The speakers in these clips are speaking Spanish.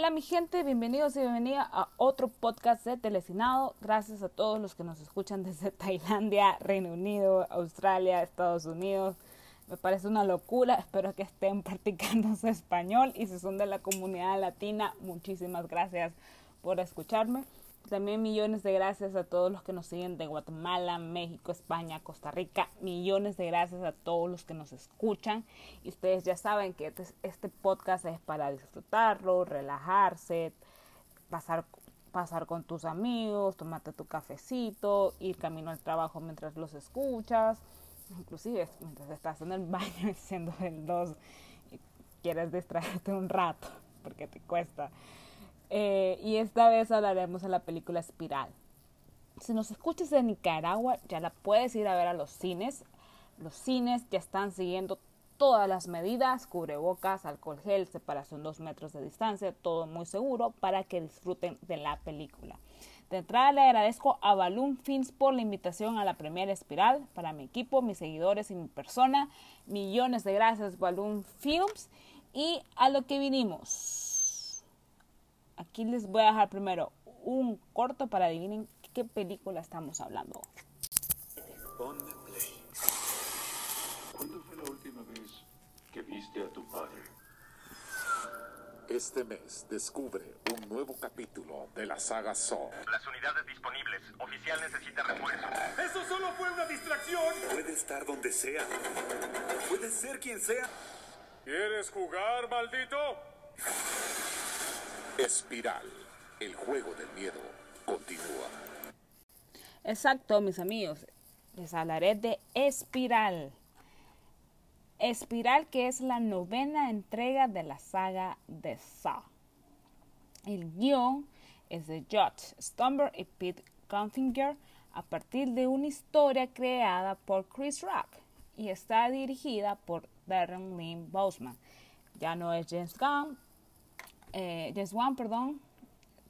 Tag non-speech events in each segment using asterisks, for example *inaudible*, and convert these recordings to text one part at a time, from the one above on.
Hola mi gente, bienvenidos y bienvenida a otro podcast de Telecinado. Gracias a todos los que nos escuchan desde *laughs* Tailandia, Reino Unido, Australia, Estados Unidos. Me parece una locura, espero que estén *laughs* practicando su español y si son de la comunidad latina, muchísimas gracias por escucharme. También millones de gracias a todos los que nos siguen de Guatemala, México, España, Costa Rica. Millones de gracias a todos los que nos escuchan. Y ustedes ya saben que este, este podcast es para disfrutarlo, relajarse, pasar, pasar con tus amigos, tomarte tu cafecito, ir camino al trabajo mientras los escuchas. Inclusive mientras estás en el *laughs* baño haciendo el 2 y quieres distraerte un rato porque te cuesta eh, y esta vez hablaremos de la película Espiral. Si nos escuchas de Nicaragua, ya la puedes ir a ver a los cines. Los cines ya están siguiendo todas las medidas, cubrebocas, alcohol gel, separación dos metros de distancia, todo muy seguro para que disfruten de la película. De entrada le agradezco a Balloon Films por la invitación a la primera espiral para mi equipo, mis seguidores y mi persona. Millones de gracias Balloon Films y a lo que vinimos. Aquí les voy a dejar primero un corto para adivinen qué película estamos hablando. ¿Cuándo fue la última vez que viste a tu padre? Este mes descubre un nuevo capítulo de la saga Saw. Las unidades disponibles. Oficial necesita refuerzo. ¡Eso solo fue una distracción! Puede estar donde sea. Puede ser quien sea. ¿Quieres jugar, maldito? Espiral, el juego del miedo, continúa. Exacto, mis amigos. Les hablaré de Espiral. Espiral, que es la novena entrega de la saga de Saw. El guion es de Josh Stumber y Pete Confinger a partir de una historia creada por Chris Rock y está dirigida por Darren Lynn Bousman. Ya no es James Gunn, eh, James Wan, perdón,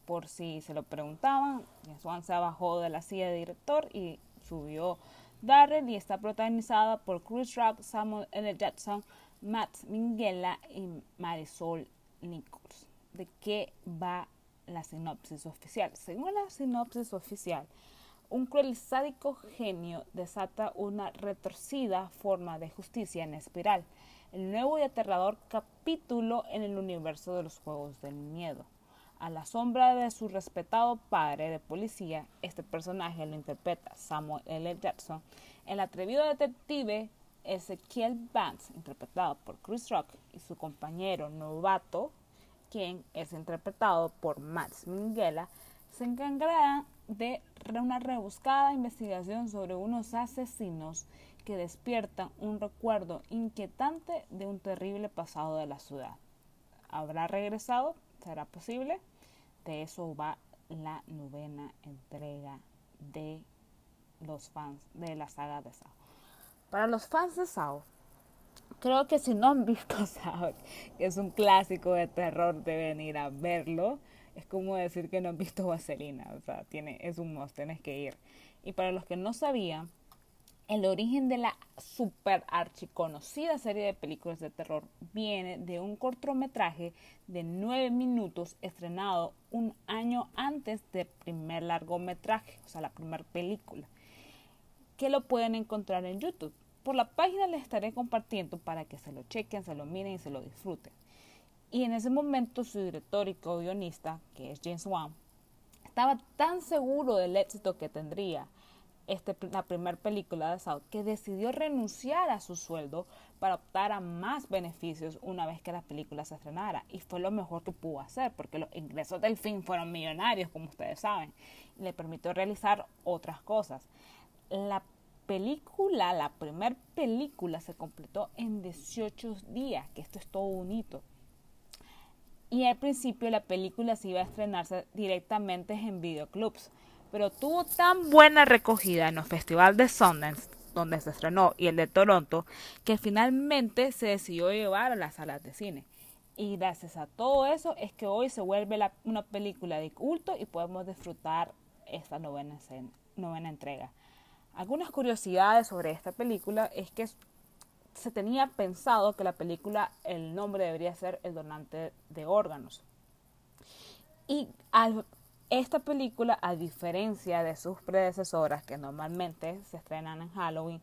por si se lo preguntaban, James Wan se bajó de la silla de director y subió Darren y está protagonizada por Chris Rock, Samuel L. Jackson, Matt Minghella y Marisol Nichols. ¿De qué va la sinopsis oficial? Según la sinopsis oficial, un cruel sádico genio desata una retorcida forma de justicia en espiral el nuevo y aterrador capítulo en el universo de los Juegos del Miedo. A la sombra de su respetado padre de policía, este personaje lo interpreta Samuel L. Jackson, el atrevido detective Ezequiel Vance, interpretado por Chris Rock, y su compañero novato, quien es interpretado por Max Minghella, se encargarán de una rebuscada investigación sobre unos asesinos que despiertan un recuerdo inquietante de un terrible pasado de la ciudad. ¿Habrá regresado? ¿Será posible? De eso va la novena entrega de los fans de la saga de Sao. Para los fans de Sao, creo que si no han visto *laughs* Sao, que es un clásico de terror, deben ir a verlo. Es como decir que no han visto Vaselina, o sea, tiene, es un must, tienes que ir. Y para los que no sabían, el origen de la super archiconocida serie de películas de terror viene de un cortometraje de nueve minutos estrenado un año antes del primer largometraje, o sea, la primera película, que lo pueden encontrar en YouTube. Por la página les estaré compartiendo para que se lo chequen, se lo miren y se lo disfruten. Y en ese momento su director y co-guionista, que es James Wan, estaba tan seguro del éxito que tendría este, la primera película de South, que decidió renunciar a su sueldo para optar a más beneficios una vez que la película se estrenara. Y fue lo mejor que pudo hacer, porque los ingresos del film fueron millonarios, como ustedes saben. Le permitió realizar otras cosas. La película, la primera película, se completó en 18 días, que esto es todo un hito. Y al principio la película se iba a estrenarse directamente en videoclubs pero tuvo tan buena recogida en el Festival de Sundance, donde se estrenó, y el de Toronto, que finalmente se decidió llevar a las salas de cine. Y gracias a todo eso es que hoy se vuelve una película de culto y podemos disfrutar esta novena, novena entrega. Algunas curiosidades sobre esta película es que se tenía pensado que la película, el nombre debería ser El donante de órganos. Y al- esta película, a diferencia de sus predecesoras, que normalmente se estrenan en Halloween,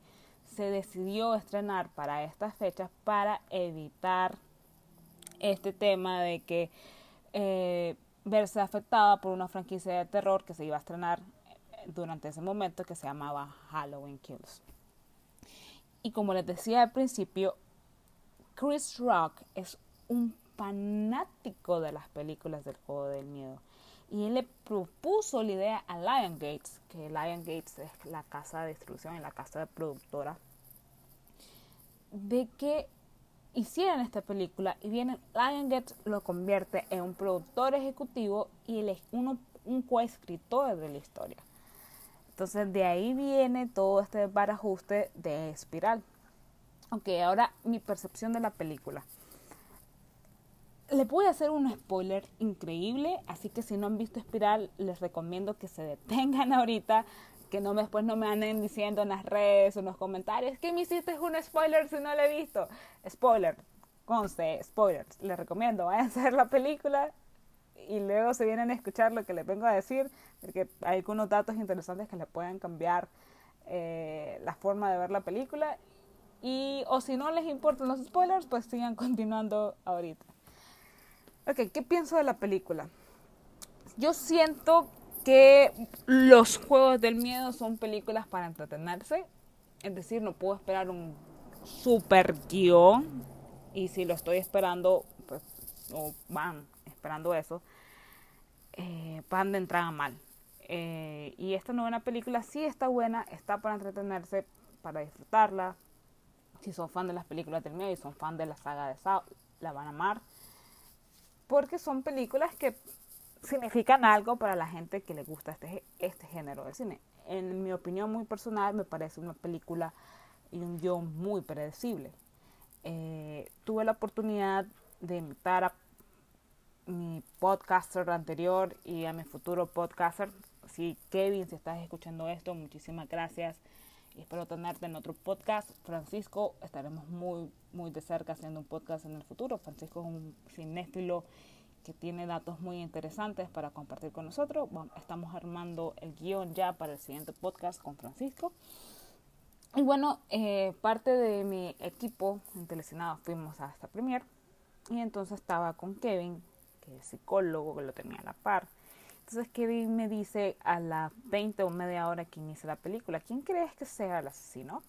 se decidió estrenar para estas fechas para evitar este tema de que eh, verse afectada por una franquicia de terror que se iba a estrenar durante ese momento que se llamaba Halloween Kills. Y como les decía al principio, Chris Rock es un fanático de las películas del juego del miedo. Y él le propuso la idea a Lion Gates, que Lion Gates es la casa de distribución y la casa de productora, de que hicieran esta película y viene Lion Gates lo convierte en un productor ejecutivo y él es uno, un coescritor de la historia. Entonces de ahí viene todo este barajuste de espiral. Ok, ahora mi percepción de la película. Les voy a hacer un spoiler increíble, así que si no han visto Espiral, les recomiendo que se detengan *laughs* ahorita, que no me, después no me anden diciendo en las redes o en los comentarios que me hiciste un spoiler si no lo he visto. Spoiler, conste, spoilers. Les recomiendo, vayan a ver la película y luego se vienen a escuchar lo que les vengo a decir, porque hay algunos datos interesantes que les pueden cambiar eh, la forma de ver la película. Y, o si no les importan los spoilers, pues sigan *laughs* continuando ahorita. Ok, ¿qué pienso de la película? Yo siento que los juegos del miedo son películas para entretenerse. Es decir, no puedo esperar un super guion. Y si lo estoy esperando, pues, van esperando eso, eh, van de entrada mal. Eh, y esta novena película sí está buena, está para entretenerse, para disfrutarla. Si son fan de las películas del miedo y son fan de la saga de Saw, la van a amar porque son películas que significan algo para la gente que le gusta este, este género de cine. En mi opinión muy personal, me parece una película y un guion muy predecible. Eh, tuve la oportunidad de invitar a mi podcaster anterior y a mi futuro podcaster. Sí, Kevin, si estás escuchando esto, muchísimas gracias. Y espero tenerte en otro podcast. Francisco, estaremos muy, muy de cerca haciendo un podcast en el futuro. Francisco es un cinéfilo que tiene datos muy interesantes para compartir con nosotros. Estamos armando el guion ya para el siguiente podcast con Francisco. Y bueno, eh, parte de mi equipo en fuimos a esta premier. Y entonces estaba con Kevin, que es psicólogo, que lo tenía a la par. Entonces Kevin me dice a las 20 o media hora que inicia la película, ¿quién crees que sea el asesino?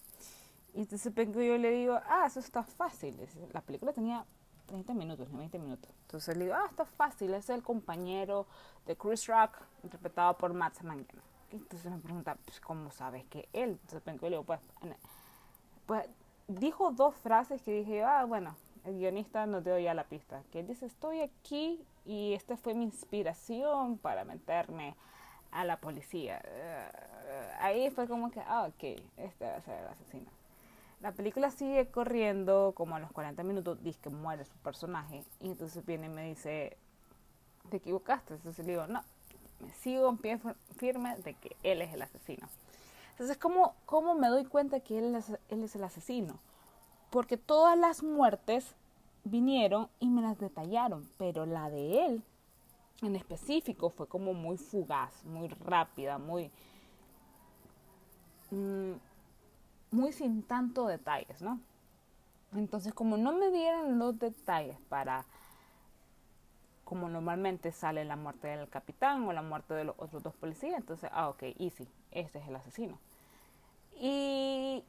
Y entonces yo le digo, ah, eso está fácil. La película tenía 30 minutos, no 20 minutos. Entonces le digo, ah, está fácil, es el compañero de Chris Rock, interpretado por Matt Samangano. Entonces me pregunta, pues, ¿cómo sabes que él? Entonces vengo y le digo, pues, pues dijo dos frases que dije, ah, bueno, el guionista nos dio ya la pista. Que él dice, estoy aquí y esta fue mi inspiración para meterme a la policía. Uh, ahí fue como que, ah, ok, este va a ser el asesino. La película sigue corriendo, como a los 40 minutos, dice que muere su personaje. Y entonces viene y me dice, te equivocaste. Entonces le digo, no, me sigo en pie firme de que él es el asesino. Entonces, ¿cómo, cómo me doy cuenta que él es, él es el asesino? Porque todas las muertes vinieron y me las detallaron, pero la de él en específico fue como muy fugaz, muy rápida, muy mmm, muy sin tanto detalles, ¿no? Entonces, como no me dieron los detalles para como normalmente sale la muerte del capitán o la muerte de los otros dos policías, entonces, ah, ok, easy, este es el asesino. Y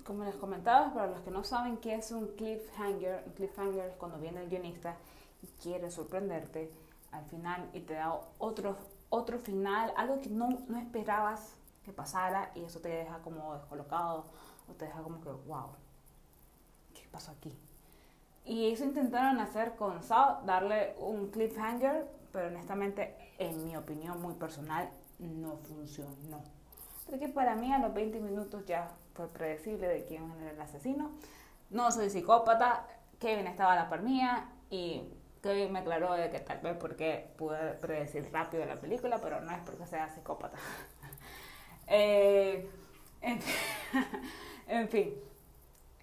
como les comentaba, para los que no saben qué es un cliffhanger, un cliffhanger es cuando viene el guionista y quiere sorprenderte al final y te da otro, otro final, algo que no, no esperabas que pasara y eso te deja como descolocado o te deja como que, wow, ¿qué pasó aquí? Y eso intentaron hacer con Saw, darle un cliffhanger, pero honestamente, en mi opinión muy personal, no funcionó. Porque para mí a los 20 minutos ya fue predecible de quién era el asesino. No soy psicópata, Kevin estaba a la par mía y Kevin me aclaró de que tal vez porque pude predecir rápido la película, pero no es porque sea psicópata. *laughs* eh, *laughs* en, fin,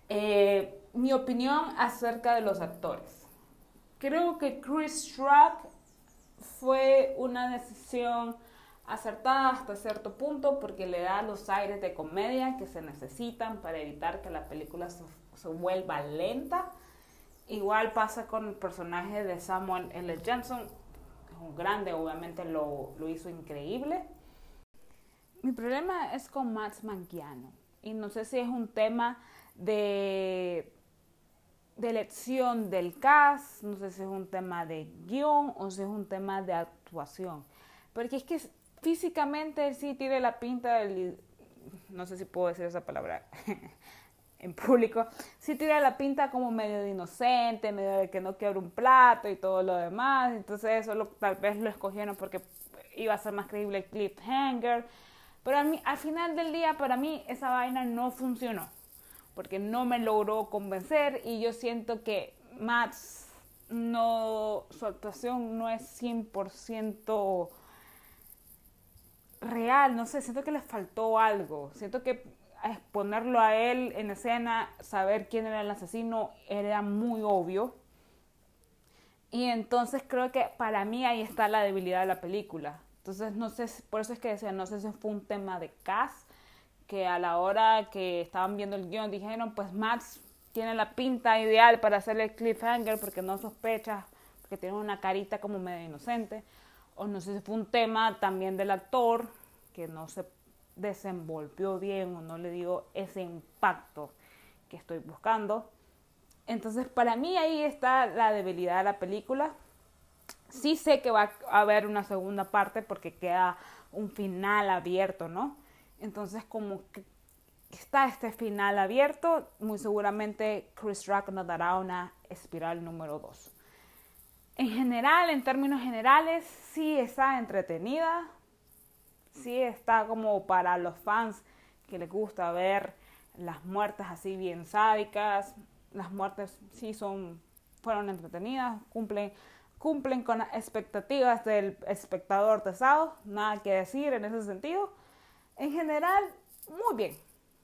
eh, mi opinión acerca de los actores. creo que Chris Rock fue una decisión acertada hasta cierto punto porque le da los aires de comedia que se necesitan para evitar que la película se, se vuelva lenta. Igual pasa con el personaje de Samuel L. Jackson, es un grande, obviamente lo, lo hizo increíble. Mi problema es con Max Manquiano y no sé si es un tema de, de elección del cast, no sé si es un tema de guion o si es un tema de actuación. Porque es que físicamente sí tiene la pinta del... No sé si puedo decir esa palabra *laughs* en público. Sí tiene la pinta como medio de inocente, medio de que no quiebra un plato y todo lo demás. Entonces eso lo, tal vez lo escogieron porque iba a ser más creíble el cliffhanger pero a al final del día, para mí, esa vaina no funcionó. Porque no me logró convencer y yo siento que Max no, su actuación no es 100% real, no sé, siento que le faltó algo, siento que ponerlo a él en escena, saber quién era el asesino, era muy obvio. Y entonces creo que para mí ahí está la debilidad de la película. Entonces, no sé, por eso es que decía, no sé si fue un tema de cast, que a la hora que estaban viendo el guion dijeron, pues Max tiene la pinta ideal para hacerle el cliffhanger porque no sospecha, porque tiene una carita como medio inocente. O no sé si fue un tema también del actor, que no se desenvolvió bien o no le dio ese impacto que estoy buscando. Entonces, para mí ahí está la debilidad de la película. Sí sé que va a haber una segunda parte porque queda un final abierto, ¿no? Entonces, como está este final abierto, muy seguramente Chris Rock nos dará una espiral número 2. En general, en términos generales, sí está entretenida, sí está como para los fans que les gusta ver las muertes así bien sádicas, las muertes sí son, fueron entretenidas, cumplen cumplen con las expectativas del espectador de nada que decir en ese sentido. En general, muy bien.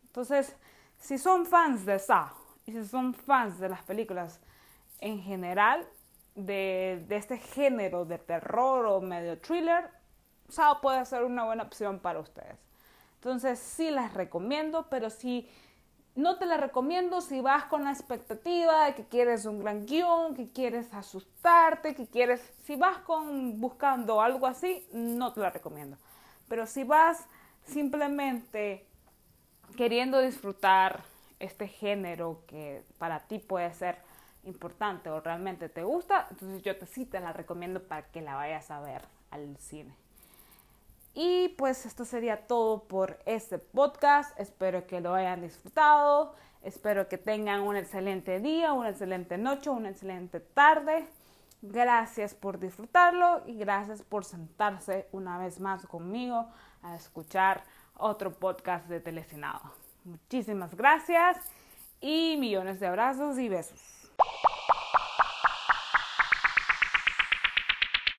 Entonces, si son fans de Saw y si son fans de las películas en general, de, este género de terror o medio thriller, Saw puede ser una buena opción para ustedes. Entonces, sí las recomiendo, pero sí no te la recomiendo si vas con la expectativa de que quieres un gran guion, que quieres asustarte, que quieres... Si vas con buscando algo así, no te la recomiendo. Pero si vas simplemente queriendo disfrutar este género que para ti puede ser importante o realmente te gusta, entonces yo te, sí te la recomiendo para que la vayas a ver al cine. Y pues esto sería todo por este podcast. Espero que lo hayan disfrutado. Espero que tengan un excelente día, una excelente noche, una excelente tarde. Gracias por disfrutarlo y gracias por sentarse una vez más conmigo a escuchar otro podcast de Telecinado. Muchísimas gracias y millones de abrazos y besos.